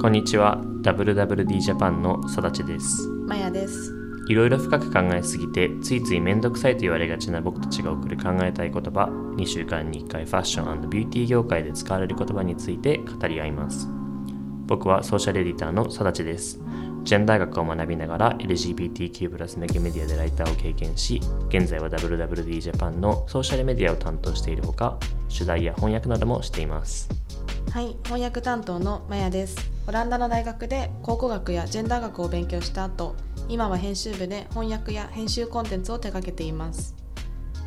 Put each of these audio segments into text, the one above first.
こんにちは。WWD ジャパンのさだちです。マヤです。いろいろ深く考えすぎてついついめんどくさいと言われがちな僕たちが送る考えたい言葉2週間に1回ファッションビューティー業界で使われる言葉について語り合います。僕はソーシャルエディターのさだちです。ジェンダー学を学びながら LGBTQ+ メディアでライターを経験し現在は WWD ジャパンのソーシャルメディアを担当しているほか取材や翻訳などもしていますはい、翻訳担当のマヤです。オランダの大学で考古学やジェンダー学を勉強した後、今は編集部で翻訳や編集コンテンツを手掛けています。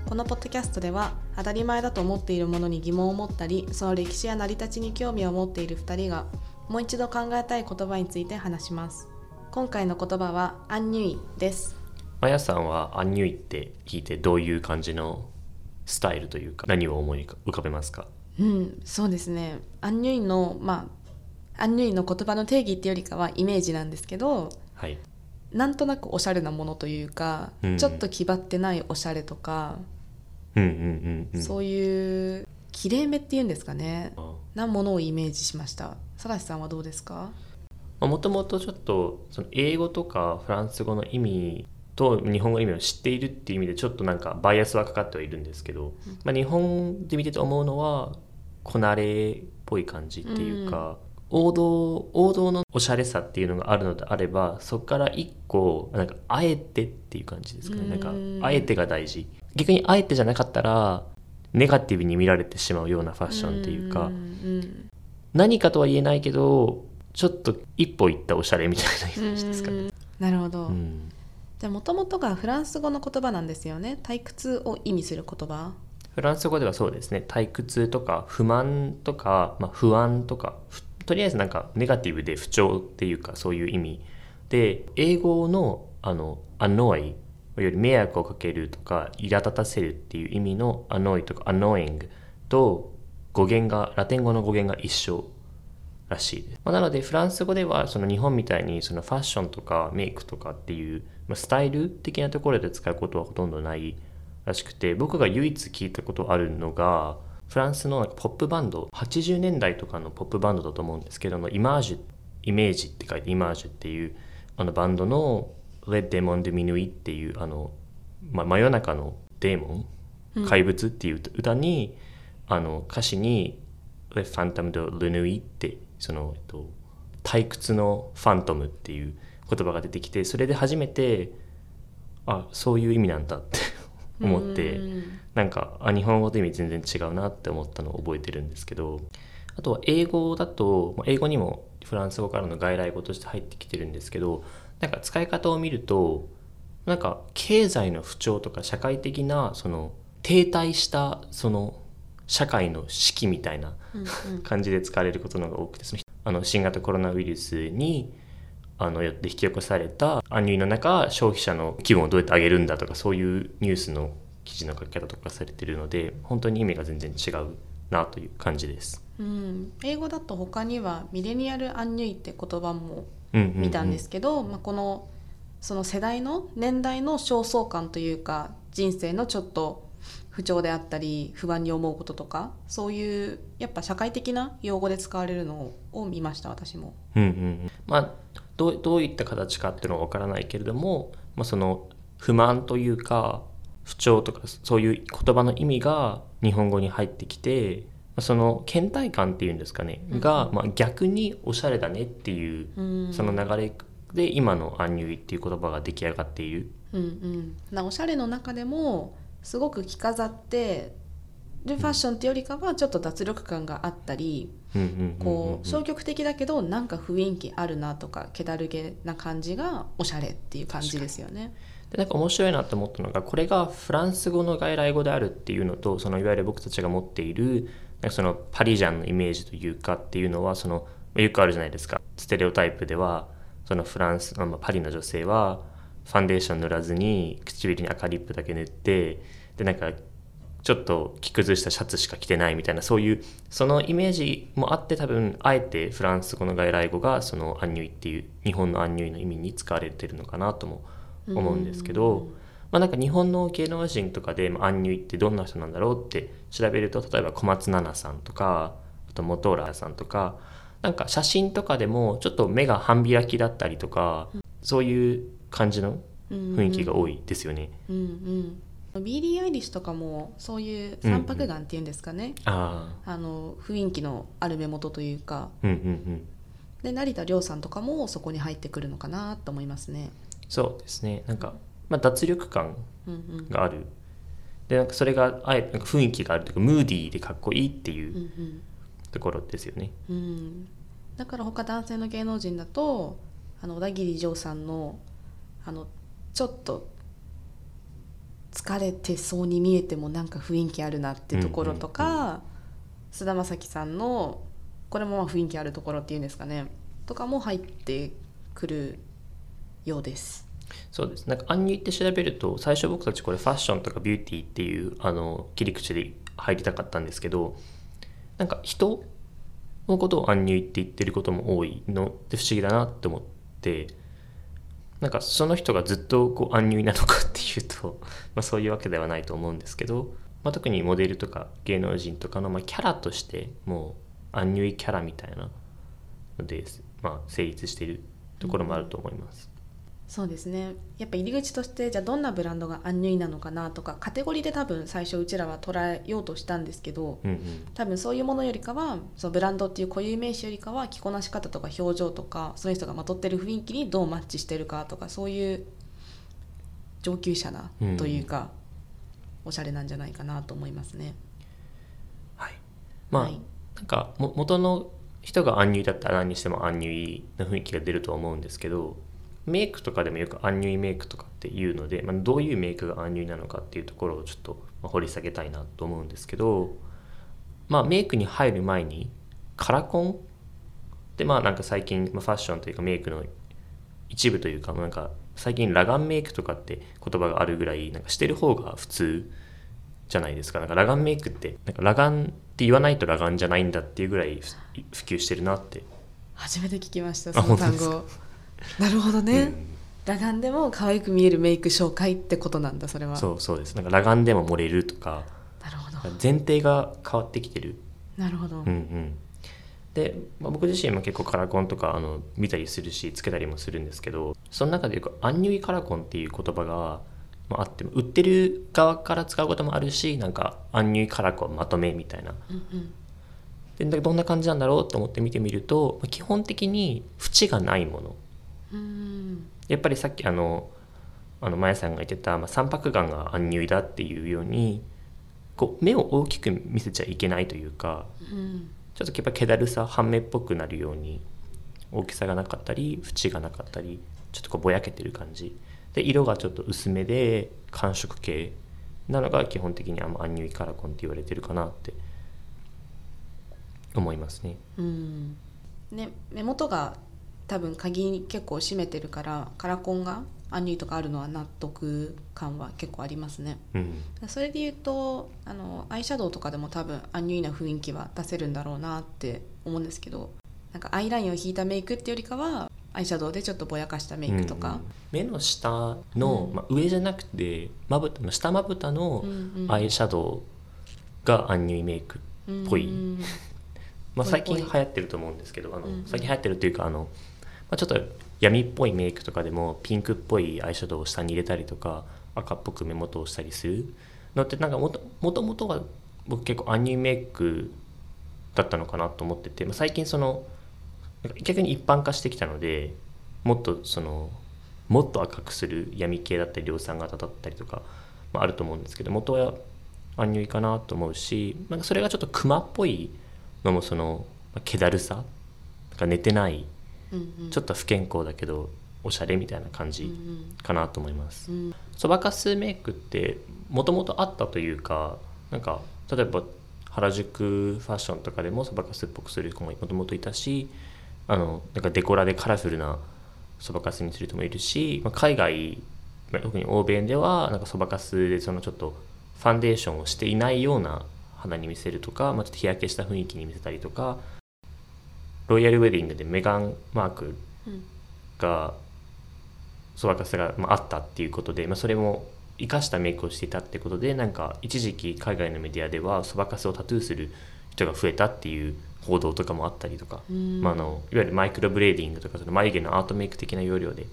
このポッドキャストでは当たり前だと思っているものに疑問を持ったり、その歴史や成り立ちに興味を持っている2人がもう一度考えたい言葉について話します。今回の言葉はアンニュイです。まやさんはアンニュイって聞いてどういう感じのスタイルというか何を思い浮かべますか？うん、そうですね。アンニュイのまあアンニュイの言葉の定義っていうよりかはイメージなんですけど、はい。なんとなくおしゃれなものというか、うん。ちょっと気張ってないおしゃれとか、うんうんうんうん。そういうきれいめっていうんですかねあなものをイメージしました。さらしさんはどうですか？もともとちょっとその英語とかフランス語の意味と日本語の意味を知っているっていう意味でちょっとなんかバイアスはかかってはいるんですけど、まあ、日本で見てて思うのはこなれっぽい感じっていうか、王道王道のおしゃれさっていうのがあるのであればそこから一個なんかあえてっていう感じですかね、うん。なんかあえてが大事。逆にあえてじゃなかったらネガティブに見られてしまうようなファッションっていうか、んうん何かとは言えないけどちょっと一歩行ったおしゃれみたいなイメージですかね。うん。なるほど、うん。じゃあもともとがフランス語の言葉なんですよね。退屈を意味する言葉フランス語ではそうですね。退屈とか不満とか、まあ、不安とかとりあえずなんかネガティブで不調っていうかそういう意味で英語のあの annoy より迷惑をかけるとか苛立たせるっていう意味の annoy とか annoying と語源がラテン語の語源が一緒らしいです、まあ、なのでフランス語ではその日本みたいにそのファッションとかメイクとかっていう、まあ、スタイル的なところで使うことはほとんどないらしくて僕が唯一聞いたことあるのがフランスのポップバンド80年代とかのポップバンドだと思うんですけどもイマージュイメージって書いてイマージュっていうあのバンドの「レッデモン・デ・ミヌイ」っていうあの、まあ、真夜中のデーモン怪物っていう歌に、あの歌詞に「レ・ファンタム・ド・ルヌイ」ってその、えっと、退屈のファントムっていう言葉が出てきてそれで初めてあそういう意味なんだって思ってうん。なんかあ日本語と意味全然違うなって思ったのを覚えてるんですけどあとは英語だとまあ英語にもフランス語からの外来語として入ってきてるんですけどなんか使い方を見るとなんか経済の不調とか社会的なその停滞したその社会の士気みたいな感じで使われることの方が多くてそのあの新型コロナウイルスにあのよって引き起こされたアンニュイの中消費者の気分をどうやって上げるんだとかそういうニュースの記事の書き方とかされてるので本当に意味が全然違うなという感じです。うん英語だと他にはミレニアルアンニュイって言葉も見たんですけど、まあ、このその世代の年代の焦燥感というか人生のちょっと不調であったり不安に思うこととかそういうやっぱ社会的な用語で使われるのを見ました私も。うんうんうんまあどうどういった形かっていうのは分からないけれども、まあ、その不満というか不調とかそういう言葉の意味が日本語に入ってきてまあその倦怠感っていうんですかねが、まあ、逆におしゃれだねっていううん。その流れで今の「アンニュイ」っていう言葉が出来上がっている。うんうん、なおしゃれの中でもすごく着飾ってるファッションってよりかはちょっと脱力感があったりこう消極的だけどなんか雰囲気あるなとか気だるげな感じがおしゃれっていう感じですよね。でなんか面白いなと思ったのがこれがフランス語の外来語であるっていうのとそのいわゆる僕たちが持っているなんかそのパリジャンのイメージというかっていうのはそのよくあるじゃないですか。ステレオタイプではそのフランス、まあ、パリの女性はファンデーション塗らずに唇に赤リップだけ塗ってでなんかちょっと着崩したシャツしか着てないみたいなそういうそのイメージもあって多分あえてフランス語の外来語がそのアンニュイっていう日本のアンニュイの意味に使われてるのかなとも思うんですけど、まあ、なんか日本の芸能人とかで、まあ、アンニュイってどんな人なんだろうって調べると例えば小松菜奈さんとかあと本浦さんとかなんか写真とかでもちょっと目が半開きだったりとか、そういう感じの雰囲気が多いですよね。うんうん、ビリー・アイリッシュとかもそういう三白眼っていうんですかね、ああ。の雰囲気のある目元というか。あうんうんうん。で成田凌さんとかもそこに入ってくるのかなと思いますね。そうですね。なんか、まあ、脱力感うんうん。があるでなんかそれがあえてなんか雰囲気があるというかムーディーでかっこいいっていううんところですよね。うんうん、だから他男性の芸能人だとあの小田切丈さんのあのちょっと疲れてそうに見えてもなんか雰囲気あるなってところとか菅、田将暉さんのこれもまあ雰囲気あるところっていうんですかねとかも入ってくるようです。そうですなんかアンニュイって調べると最初僕たちこれファッションとかビューティーっていうあの切り口で入りたかったんですけどなんか人のことをアンニュイって言ってることも多いのって不思議だなって思ってなんかその人がずっとこうアンニュイなのかっていうと、まあ、そういうわけではないと思うんですけど、まあ、特にモデルとか芸能人とかのまキャラとしてもうアンニュイキャラみたいなので、まあ、成立しているところもあると思います。そうですね。やっぱ入り口としてじゃあどんなブランドがアンニュイなのかなとかカテゴリーで多分最初うちらは捉えようとしたんですけどうんうん。多分そういうものよりかはそのブランドっていう固有名詞よりかは着こなし方とか表情とかその人がまとってる雰囲気にどうマッチしてるかとかそういう上級者なうんというか、おしゃれなんじゃないかなと思いますね。はい、まあ、はい。なんかも元の人がアンニュイだったら何にしてもアンニュイな雰囲気が出ると思うんですけどメイクとかでもよくアンニュイメイクとかっていうので、まあ、どういうメイクがアンニュイなのかっていうところをちょっとまあ掘り下げたいなと思うんですけど、まあ、メイクに入る前にカラコンでまあなんか最近、まあ、ファッションというかメイクの一部というかなんか最近裸眼メイクとかって言葉があるぐらいなんかしてる方が普通じゃないですか。なんか裸眼メイクってなんか裸眼って言わないと裸眼じゃないんだっていうぐらいふ普及してるなって、初めて聞きましたあその単本語。なるほどね、うん。裸眼でも可愛く見えるメイク紹介ってことなんだそれは。そうそうです。なんか裸眼でも漏れるとか。なるほど。前提が変わってきてる。なるほど。うんうん。で、まあ、僕自身も結構カラコンとかあの見たりするしつけたりもするんですけどその中でよくアンニュイカラコンっていう言葉がまああって売ってる側から使うこともあるしなんかアンニュイカラコンまとめみたいな。うんうん。でだどんな感じなんだろうと思って見てみるとまあ基本的に縁がないもの。うんやっぱりさっきあのあのマヤさんが言ってた、まあ、三白眼がアンニュイだっていうようにこう目を大きく見せちゃいけないというかうんちょっとやっぱ気だるさ半目っぽくなるように大きさがなかったり縁がなかったりちょっとこうぼやけてる感じ。で色がちょっと薄めで寒色系なのが基本的にあのアンニュイカラコンって言われてるかなって思いますね。うん。ね、目元が多分鍵に結構占めてるからカラコンがアンニュイとかあるのは納得感は結構ありますね。うん、それで言うとあのアイシャドウとかでも多分アンニュイな雰囲気は出せるんだろうなって思うんですけどなんかアイラインを引いたメイクってよりかはアイシャドウでちょっとぼやかしたメイクとか、目の下の、うん。まあ、上じゃなくてまぶた下まぶたのうんうん。アイシャドウがアンニュイメイク、ぽい。うんまあ、ぽい最近流行ってると思うんですけどあの、うんうん。最近流行ってるというかあの、まあ、ちょっと闇っぽいメイクとかでもピンクっぽいアイシャドウを下に入れたりとか赤っぽく目元をしたりするのってなんかもともとは僕結構アニメイクだったのかなと思ってて、まあ、最近その逆に一般化してきたのでもっとそのもっと赤くする闇系だったり量産型だったりとか、まあ、あると思うんですけど元はアンニュイかなと思うしなんかそれがちょっとクマっぽいのもそのまあ気だるさなんか寝てないちょっと不健康だけどおしゃれみたいな感うんじかなと思います。う。ん。そばかすメイクってもともとあったというかなんか例えば原宿ファッションとかでもそばかすっぽくする子ももともといたしあのなんかデコラでカラフルなそばかすにする人もいるし、まあ、海外まあ特に欧米ではなんかそばかすでそのちょっとファンデーションをしていないような肌に見せるとか、まあ、ちょっと日焼けした雰囲気に見せたりとかロイヤルウェディングでメガンマークうん。がそばかすが、まあ、あったっていうことで、まあ、それも生かしたメイクをしていたってことでなんか一時期海外のメディアではそばかすをタトゥーする人が増えたっていう報道とかもあったりとか、うん。まあ、あのいわゆるマイクロブレーディングとかその眉毛のアートメイク的な要領で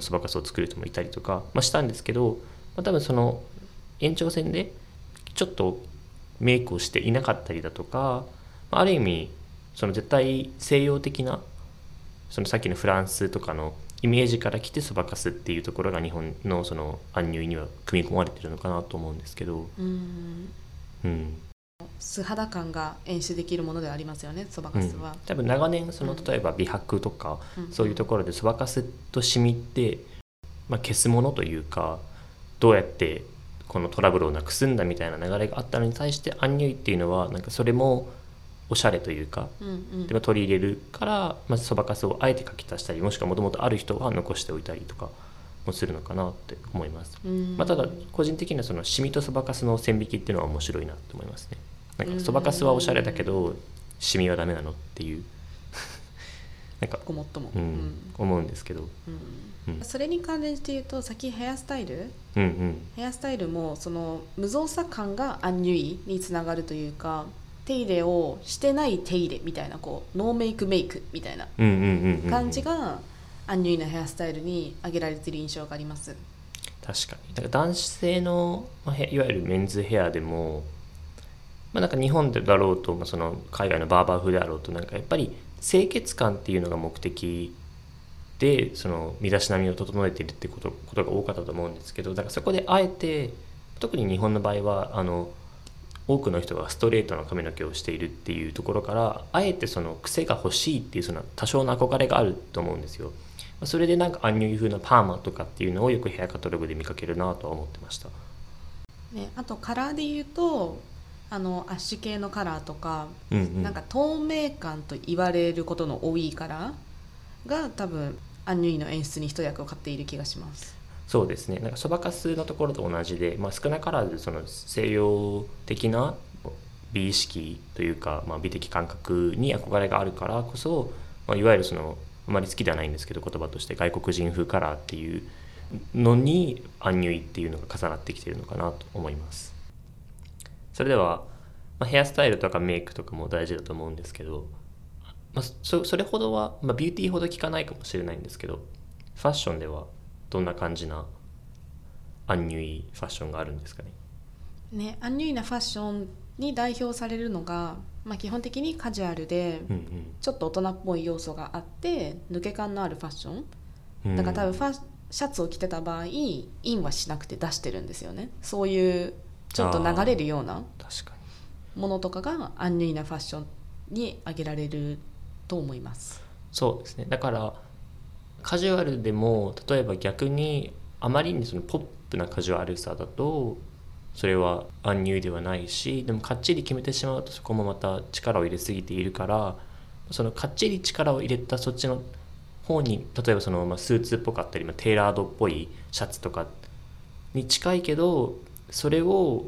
そばかすを作る人もいたりとか、まあ、したんですけど、まあ、多分その延長線でちょっとメイクをしていなかったりだとか、まあある意味その絶対西洋的なそのさっきのフランスとかのイメージから来てそばかすっていうところが日本のそのアンニュイには組み込まれてるのかなと思うんですけど、うん。うん。素肌感が演出できるものではありますよねそばうんかすは、多分長年そのうん。例えば美白とか、うん。そういうところでそばかすとシミって、まあ、消すものというかどうやってこのトラブルをなくすんだみたいな流れがあったのに対してアンニュイっていうのはなんかそれもおしゃれというかうんうん。取り入れるからまずそばかすをあえて書き足したりもしくはもともとある人は残しておいたりとかもするのかなって思います。うん。まあ、ただ個人的にはそのシミとそばかすの線引きっていうのは面白いなと思いますね。なんかそばかすはおしゃれだけどシミはダメなのっていう なんか、ごもっとも、うん思うんですけど、うん。うん。それに関連して言うとさっきヘアスタイル？うんうん。ヘアスタイルもその無造作感がアンニュイにつながるというか手入れをしてない手入れみたいなこうノーメイクメイクみたいな感じがアンニュイなヘアスタイルに挙げられている印象があります。確かにだから男性の、まあ、へいわゆるメンズヘアでも、まあ、なんか日本でだろうと、まあ、その海外のバーバー風であろうとなんかやっぱり清潔感っていうのが目的でその身だしなみを整えているってことことが多かったと思うんですけどだからそこであえて特に日本の場合はあの多くの人がストレートな髪の毛をしているっていうところからあえてその癖が欲しいっていうその多少の憧れがあると思うんですよ。まあそれでなんかアンニュイ風なパーマとかっていうのをよくヘアカタログで見かけるなとは思ってました。ね、あとカラーで言うとあのアッシュ系のカラーとか、うんうん、なんか透明感と言われることの多いカラーが多分アンニュイの演出に一役を買っている気がします。そうですね。なんかそばかすのところと同じで、まあ、少なからずその西洋的な美意識というか、まあ、美的感覚に憧れがあるからこそ、まあ、いわゆるそのあまり好きではないんですけど言葉として外国人風カラーっていうのにアンニュイっていうのが重なってきているのかなと思います。それでは、まあ、ヘアスタイルとかメイクとかも大事だと思うんですけど、まあ、そそれほどは、まあ、ビューティーほど効かないかもしれないんですけどファッションではどんな感じなアンニュイファッションがあるんですかね？ね、アンニュイなファッションに代表されるのが、まあ、基本的にカジュアルでうんちょっと大人っぽい要素があって抜け感のあるファッション。うん。だから多分ファシャツを着てた場合インはしなくて出してるんですよね。そういうちょっと流れるようなものとかがアンニュイなファッションに挙げられると思います。そうですね。だからカジュアルでも例えば逆にあまりにそのポップなカジュアルさだとそれはアンニュイではないしでもかっちり決めてしまうとそこもまた力を入れすぎているからそのかっちり力を入れたそっちの方に例えばその、まあ、スーツっぽかったり、まあ、テーラードっぽいシャツとかに近いけどそれを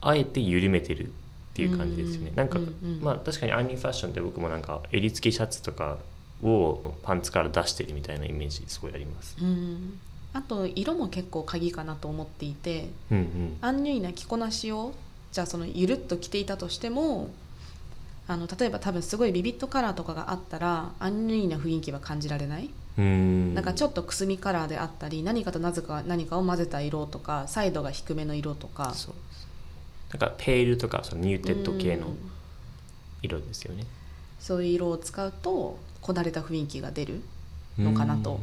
あえて緩めてるっていう感じですよね。うんなんか、うんうんまあ確かにアンニュイファッションって僕もなんか襟付きシャツとかをパンツから出してるみたいなイメージすごいあります。うんあと色も結構鍵かなと思っていてうんうん。アンニュイな着こなしをじゃあそのゆるっと着ていたとしてもあの例えば多分すごいビビットカラーとかがあったらアンニュイな雰囲気は感じられない、うーん。なんかちょっとくすみカラーであったり何かとなぜか何かを混ぜた色とかサイドが低めの色とかそうなんか pale とかその muted 系のうん色ですよね。そういう色を使うとこなれた雰囲気が出るのかなと。うん。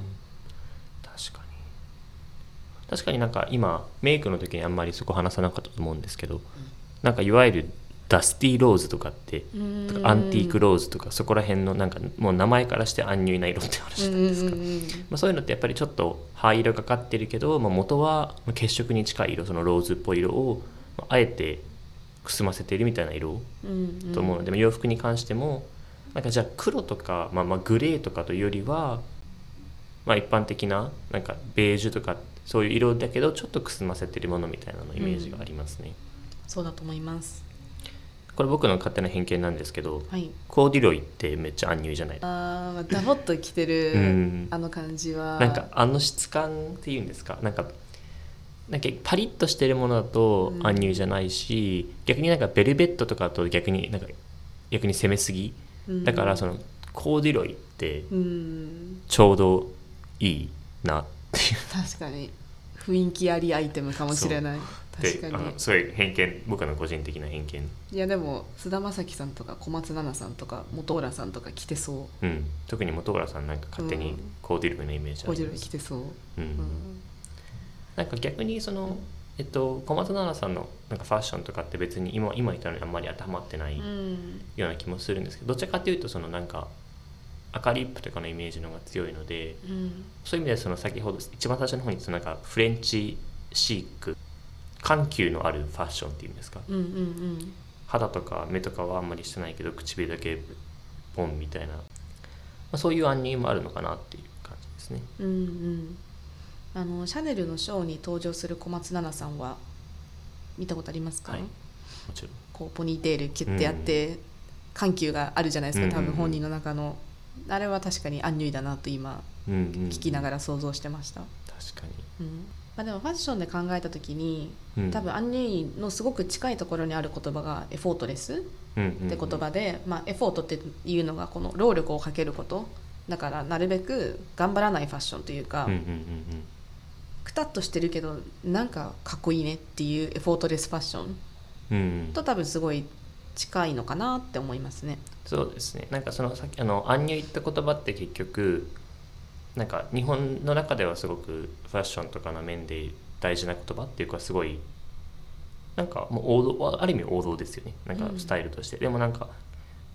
確かに。確かになんか今メイクの時にあんまりそこ話さなかったと思うんですけど、なんかいわゆるダスティーローズとかってかアンティークローズとかそこら辺のなんかもう名前からしてアンニュイな色って話なんですか、うんうんうんまあ、そういうのってやっぱりちょっと灰色がかってるけど、まあ、元は血色に近い色そのローズっぽい色をまああえてくすませているみたいな色うんうん。と思うので、まあ洋服に関してもなんかじゃあ黒とか、まあ、まあグレーとかというよりは、まあ、一般的ななんかベージュとかそういう色だけどちょっとくすませてるものみたいなのイメージがありますね。そうだと思います。これ僕の勝手な偏見なんですけどはい。コーディロイってめっちゃアンニュイじゃないあーダボっと着てる、うん。あの感じは。なんかあの質感っていうんですか？なんかなんかパリッとしてるものだとうん。アンニュイじゃないし、逆になんかベルベットとかだと逆になんか逆に攻めすぎうんだからそのコーデュロイってうん。ちょうどいいなっていう。確かに。雰囲気ありアイテムかもしれない。で確かに。あのそういう偏見僕の個人的な偏見。いやでも菅田将暉さんとか小松菜奈さんとか本浦さんとか着てそう。うん、特に本浦さんなんか勝手にうん。コーディルのイメージあコーデュりますロイ着てそう、うん。うん。なんか逆にその、えっと、小松菜奈さんのなんかファッションとかって別に今今言ったのにあんまり当てはまってないうん。ような気もするんですけどどちらかというとそのなんか赤リップとかのイメージの方が強いのでうん。そういう意味ではその先ほど一番最初の方にそのなんかフレンチシーク緩急のあるファッションっていうんですか？うんうん肌とか目とかはあんまりしてないけど唇だけポンみたいな、まあ、そういう暗入もあるのかなっていう感じですね。うんうんうんあのシャネルのショーに登場する小松菜奈さんは見たことありますか、はい。もちろん。こうポニーテールキュッてやって、緩急があるじゃないですか多うんうんうん。分本人の中の、あれは確かにアンニュイだなと今うんうん聞きながら想像してました、確かうん。まあ、でもファッションで考えた時にに、うん。多分アンニュイのすごく近いところにある言葉がエフォートレスって言葉で、まあ、エフォートっていうのがこの労力をかけること。だからなるべく頑張らないファッションというか、うんうんうんくたっとしてるけどなんかかっこいいねっていうエフォートレスファッションうん。うんうんと多分すごい近いのかなって思いますね。そうですね。なんかそのさっきあの暗入言った言葉って結局なんか日本の中ではすごくファッションとかの面で大事な言葉っていうかすごいなんかもう王道ある意味王道ですよね。なんかうんスタイルとして、でもなんか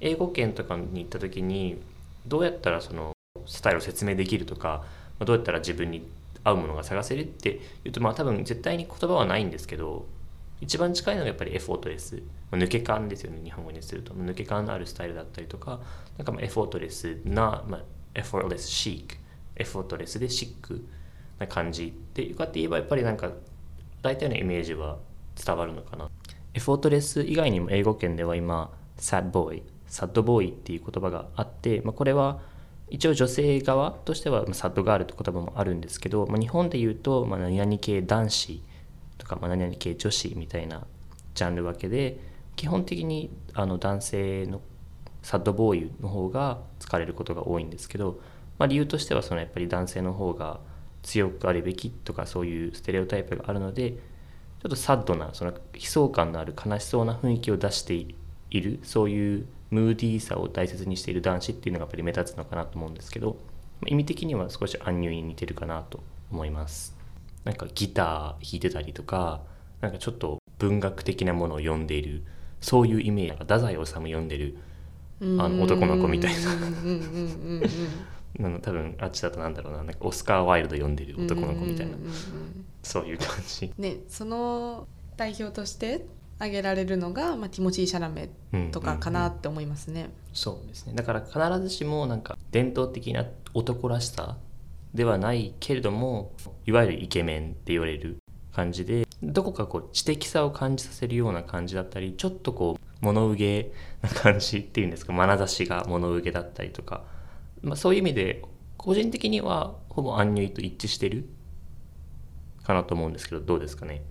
英語圏とかに行った時にどうやったらそのスタイルを説明できるとかまあどうやったら自分に合うものが探せるっていうとまあ多分絶対に言葉はないんですけど一番近いのがやっぱりエフォートレス、まあ抜け感ですよね日本語にすると。抜け感のあるスタイルだったりとかなんかまあエフォートレスな、まあ、エフォートレスシークエフォートレスでシックな感じっていうかって言えばやっぱりなんか大体のイメージは伝わるのかな。エフォートレス以外にも英語圏では今 sad boy サッドボーイっていう言葉があって、まあ、これは一応女性側としてはまあサッドガールって言葉もあるんですけど、まあ、日本で言うと、まあ、何々系男子とか、まあ、何々系女子みたいなジャンル分けで基本的にあの男性のサッドボーイの方が使われることが多いんですけど、まあ、理由としてはそのやっぱり男性の方が強くあるべきとかそういうステレオタイプがあるのでちょっとサッドなその悲壮感のある悲しそうな雰囲気を出しているそういうムーディーさを大切にしている男子っていうのがやっぱり目立つのかなと思うんですけどまあ意味的には少しアンニュイに似てるかなと思います。なんかギター弾いてたりとかなんかちょっと文学的なものを読んでいるそういうイメージなんか太宰治読んでるあの男の子みたいな。多分あっちだとなんだろうな。なんかオスカー・ワイルド読んでる男の子みたいな。そういう感じ、ねその代表として挙げられるのが、まあ、ティモチー・シャラメうんとかかなって思いますね。そうですね。だから必ずしもなんか伝統的な男らしさではないけれどもいわゆるイケメンって言われる感じでどこかこう知的さを感じさせるような感じだったりちょっとこう物憂げな感じっていうんですか？眼差しが物憂げだったりとか、まあ、そういう意味で個人的にはほぼアンニュイと一致してるかなと思うんですけどどうですかね？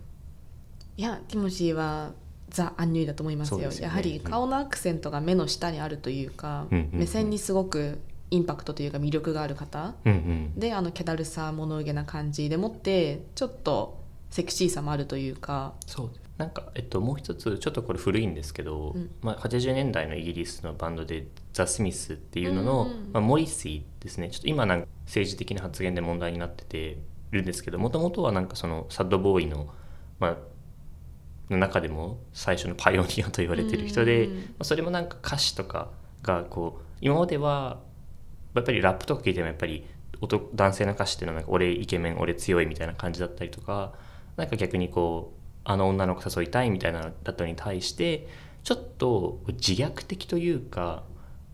いやティモシーはザ・アンニュイだと思いますよ。ね。やはり顔のアクセントが目の下にあるというか、うんうんうん。目線にすごくインパクトというか魅力がある方。うんうん。であの気だるさ物憂げな感じでもってちょっとセクシーさもあるというか。そう。なんか、えっと、もう一つちょっとこれ古いんですけど、うん。まあ、80年代のイギリスのバンドでザ・スミスっていうのの、うんうんまあ、モリシーですね。ちょっと今なんか政治的な発言で問題になっててるんですけどもともとはなんかそのサッドボーイの,、まあ、の中でも最初のパイオニアと言われてる人で、うん。まあ、それもなんか歌詞とかがこう今まではやっぱりラップとか聞いてもやっぱり男男性の歌詞っていうのはなんか俺イケメン俺強いみたいな感じだったりとかなんか逆にこうあの女の子誘いたいみたいなのだったのに対してちょっと自虐的というか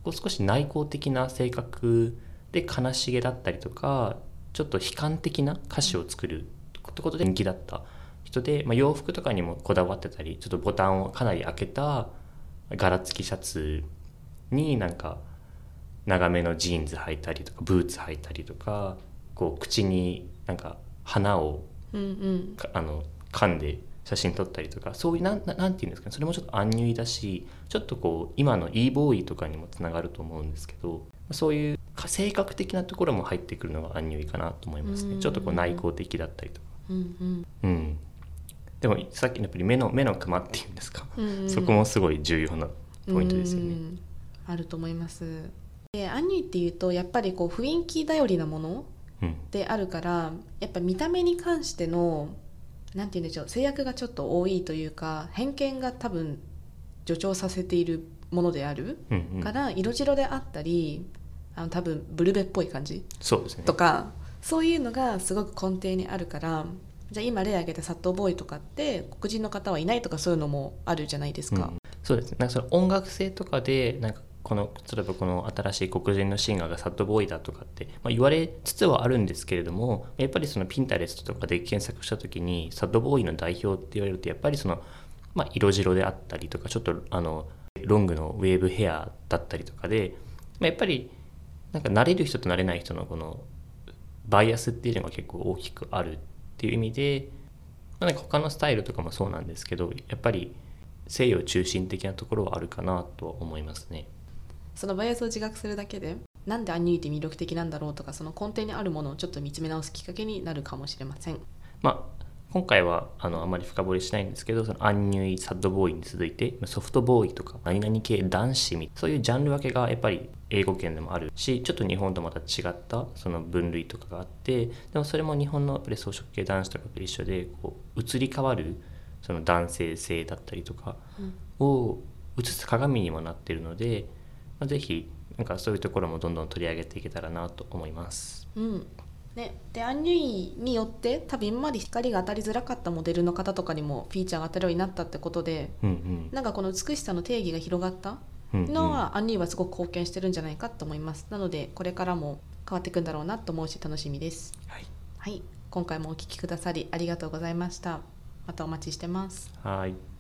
こう少し内向的な性格で悲しげだったりとかちょっと悲観的な歌詞を作るってことで人気だった人で、まあ、洋服とかにもこだわってたりちょっとボタンをかなり開けた柄付きシャツになんか長めのジーンズ履いたりとかブーツ履いたりとかこう口になんか花をうんうん。かあの噛んで写真撮ったりとかそういうなんななんていうんですかねそれもちょっとアンニュイだしちょっとこう今の e ボーイとかにもつながると思うんですけどそういう性格的なところも入ってくるのがアンニュイかなと思いますね。ちょっとこう内向的だったりとか。うんうん。うんでもさっきのやっぱり目の目のクマっていうんですか、うんうん。そこもすごい重要なポイントですよね。うんあると思います。でアンニュイっていうとやっぱりこう雰囲気頼りなものうん。であるからやっぱ見た目に関してのなんて言うんでしょう制約がちょっと多いというか偏見が多分助長させているものであるうんうん。から色白であったりあの多分ブルベっぽい感じそうですね。とかそういうのがすごく根底にあるからじゃあ今例挙げたサットボーイとかって黒人の方はいないとかそういうのもあるじゃないですかうん。そうですねなんかその音楽性とかでなんかこの例えばこの新しい黒人のシンガーがサッドボーイだとかって、まあ、言われつつはあるんですけれどもやっぱりそのピンタレストとかで検索した時にサッドボーイの代表って言われるとやっぱりその、まあ、色白であったりとかちょっとあのロングのウェーブヘアだったりとかで、まあ、やっぱりなんか慣れる人と慣れない人のこのバイアスっていうのが結構大きくあるっていう意味で、まあ、なんか他のスタイルとかもそうなんですけどやっぱり西洋中心的なところはあるかなとは思いますね。そのバイアスを自覚するだけでなんでアンニュイって魅力的なんだろうとかその根底にあるものをちょっと見つめ直すきっかけになるかもしれません。まあ今回はあのあまり深掘りしないんですけどそのアンニュイサッドボーイに続いてソフトボーイとか何々系男子みそういうジャンル分けがやっぱり英語圏でもあるしちょっと日本とまた違ったその分類とかがあってでもそれも日本のやっぱり装飾系男子とかと一緒でこう移り変わるその男性性だったりとかを映す鏡にもなっているので、まあ、ぜひなんかそういうところもどんどん取り上げていけたらなと思います。うんね、でアンニュイによって多分今まで光が当たりづらかったモデルの方とかにもフィーチャーが当たるようになったってことでうんうん。なんかこの美しさの定義が広がった？うんうん。のは、アンニュイはすごく貢献してるんじゃないかと思います。なのでこれからも変わっていくんだろうなと思うし楽しみです。はい。はい。今回もお聞きくださりありがとうございました。またお待ちしてます。はい